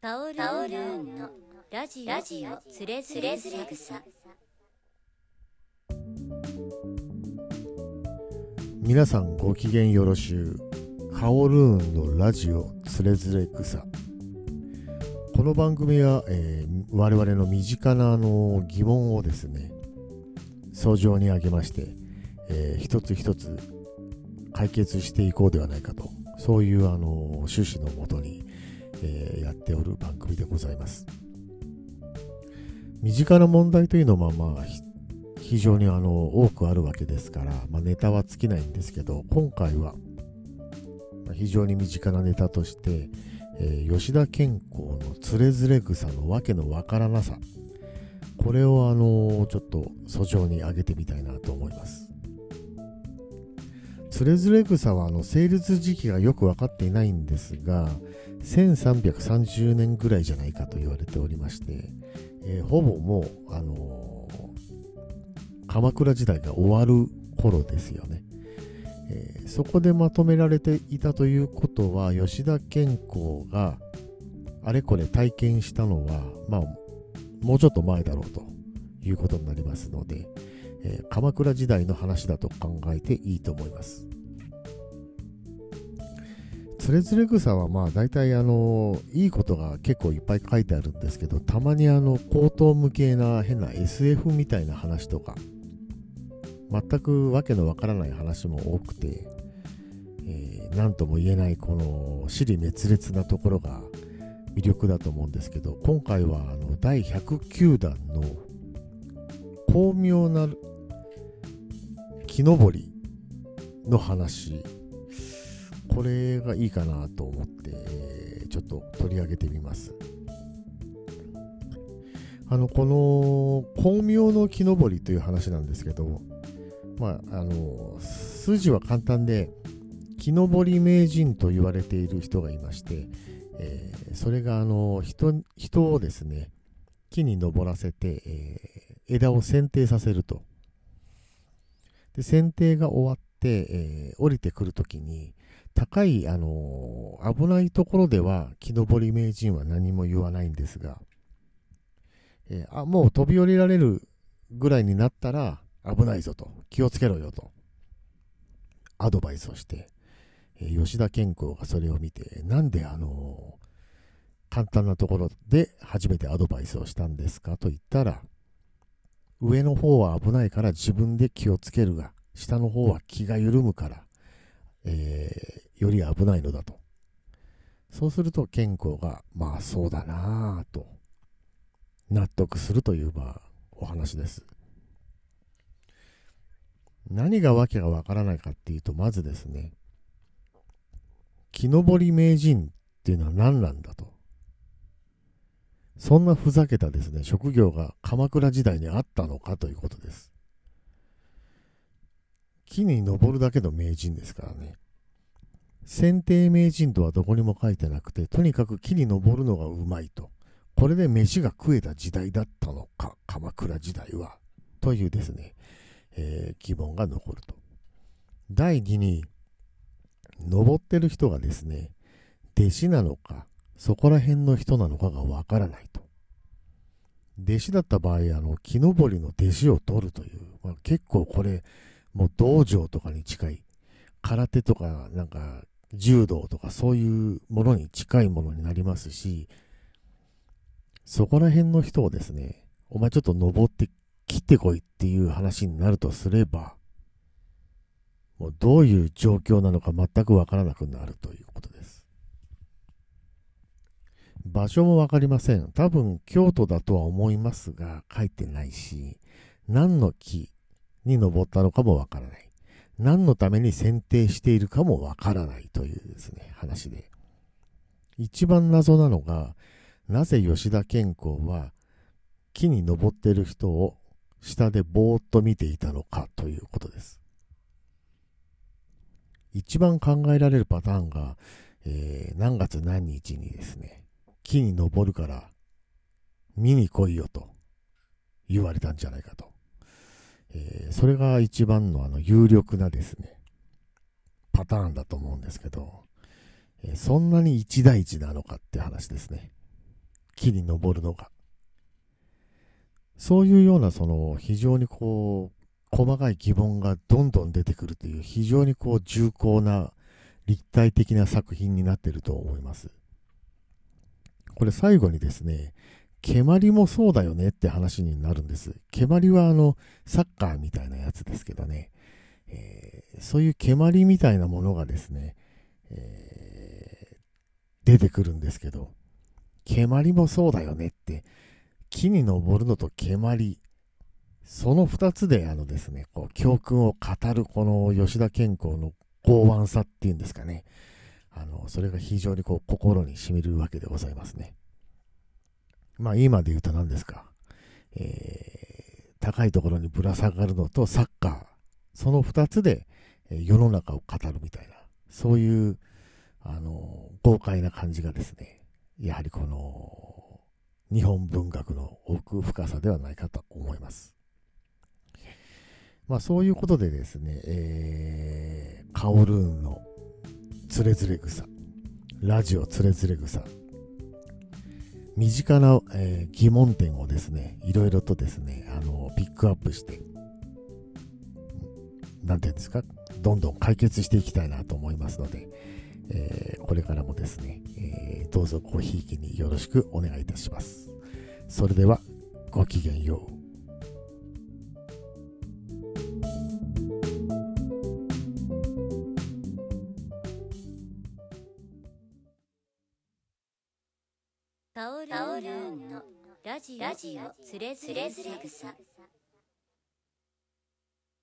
タオルーンのラジオつれづれ草。皆さんご機嫌よろしゅうカオルーンのラジオつれづれ草。この番組は、えー我々の身近なあの疑問をですね相乗に上げまして、えー一つ一つ解決していこうではないかとそういうあの趣旨のもとに、えーやっておる番組でございます。身近な問題というのはまあ非常にあの多くあるわけですから、まあ、ネタは尽きないんですけど今回は非常に身近なネタとして、えー吉田健康のつれづれ草のわけのわからなさこれをあのちょっと訴状に上げてみたいなと思います。つれづれ草はあの成立時期がよく分かっていないんですが1330年ぐらいじゃないかと言われておりまして、えーほぼもう、あのー鎌倉時代が終わる頃ですよね、えーそこでまとめられていたということは吉田健康があれこれ体験したのはまあもうちょっと前だろうということになりますので、え鎌倉時代の話だと考えていいと思います。つれづれ草はまあ大体あのいいことが結構いっぱい書いてあるんですけどたまにあの高等無形な変な SF みたいな話とか全くわけのわからない話も多くて、えー、何とも言えないこの尻滅裂なところが魅力だと思うんですけど今回はあの第109弾の巧妙な木登りの話これがいいかなと思ってちょっと取り上げてみます。あのこの巧妙の木登りという話なんですけどまああの筋は簡単で木登り名人と言われている人がいまして、えーそれがあの人人をですね木に登らせて、えー枝を剪定させると。で剪定が終わって、えー降りてくるときに高い、あのー危ないところでは木登り名人は何も言わないんですが、えーあもう飛び降りられるぐらいになったら危ないぞと気をつけろよとアドバイスをして、えー吉田健康がそれを見てなんであの簡単なところで初めてアドバイスをしたんですかと言ったら上の方は危ないから自分で気をつけるが下の方は気が緩むからえより危ないのだと。そうすると健康が、まあそうだなぁと、納得するという、まあ、お話です。何がわけがわからないかっていうと、まずですね、木登り名人っていうのは何なんだと。そんなふざけたですね、職業が鎌倉時代にあったのかということです。木に登るだけの名人ですからね。剪定名人とはどこにも書いてなくて、とにかく木に登るのがうまいと。これで飯が食えた時代だったのか、鎌倉時代は。というですね、えー疑問が残ると。第2に、登ってる人がですね、弟子なのか、そこら辺の人なのかがわからないと。弟子だった場合、あの、木登りの弟子を取るという、まあ、結構これ、もう道場とかに近い、空手とか、なんか、柔道とかそういうものに近いものになりますし、そこら辺の人をですね、お前ちょっと登って切ってこいっていう話になるとすれば、もうどういう状況なのか全くわからなくなるということです。場所もわかりません。多分京都だとは思いますが、書いてないし、何の木に登ったのかもわからない。何のために選定しているかもわからないというですね、話で。一番謎なのが、なぜ吉田健康は木に登っている人を下でぼーっと見ていたのかということです。一番考えられるパターンが、えー何月何日にですね、木に登るから見に来いよと言われたんじゃないかと。えーそれが一番のあの有力なですね、パターンだと思うんですけど、えーそんなに一大事なのかって話ですね。木に登るのが。そういうような、その、非常にこう、細かい疑問がどんどん出てくるという、非常にこう、重厚な、立体的な作品になっていると思います。これ最後にですね、蹴鞠もそうだよねって話になるんです。蹴鞠はあの、サッカーみたいなやつですけどね、えー、そういう蹴鞠みたいなものがですね、えー、出てくるんですけど、蹴鞠もそうだよねって、木に登るのと蹴鞠、その二つであのですね、こう、教訓を語るこの吉田健康の剛腕さっていうんですかね。あの、それが非常にこう、心に染みるわけでございますね。まあ、今で言うと何ですか。えー、高いところにぶら下がるのとサッカー。その二つで、世の中を語るみたいな、そういう、あの、豪快な感じがですね、やはりこの、日本文学の奥深さではないかと思います。まあそういうことでですね、えー、カオルーンのつれづれ草、ラジオつれづれ草、身近な、えー、疑問点をですね、いろいろとですね、あの、ピックアップして、なんていうんですか、どんどん解決していきたいなと思いますので、えー、これからもですね、えー、どうぞごひいきによろしくお願いいたします。それでは、ごきげんよう。タオルーンの。ラジオつれづれ草